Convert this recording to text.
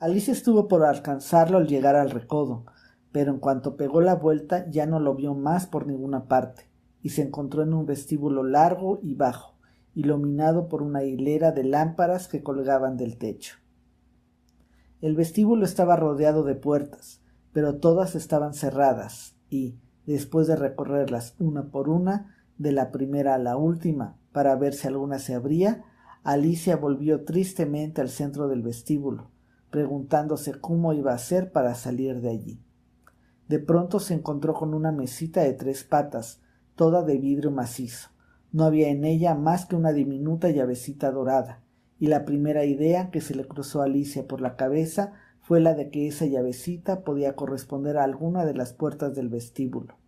Alicia estuvo por alcanzarlo al llegar al recodo, pero en cuanto pegó la vuelta ya no lo vio más por ninguna parte, y se encontró en un vestíbulo largo y bajo, iluminado por una hilera de lámparas que colgaban del techo. El vestíbulo estaba rodeado de puertas, pero todas estaban cerradas, y, después de recorrerlas una por una, de la primera a la última, para ver si alguna se abría, Alicia volvió tristemente al centro del vestíbulo, preguntándose cómo iba a hacer para salir de allí. De pronto se encontró con una mesita de tres patas, toda de vidrio macizo. No había en ella más que una diminuta llavecita dorada, y la primera idea que se le cruzó a Alicia por la cabeza fue la de que esa llavecita podía corresponder a alguna de las puertas del vestíbulo.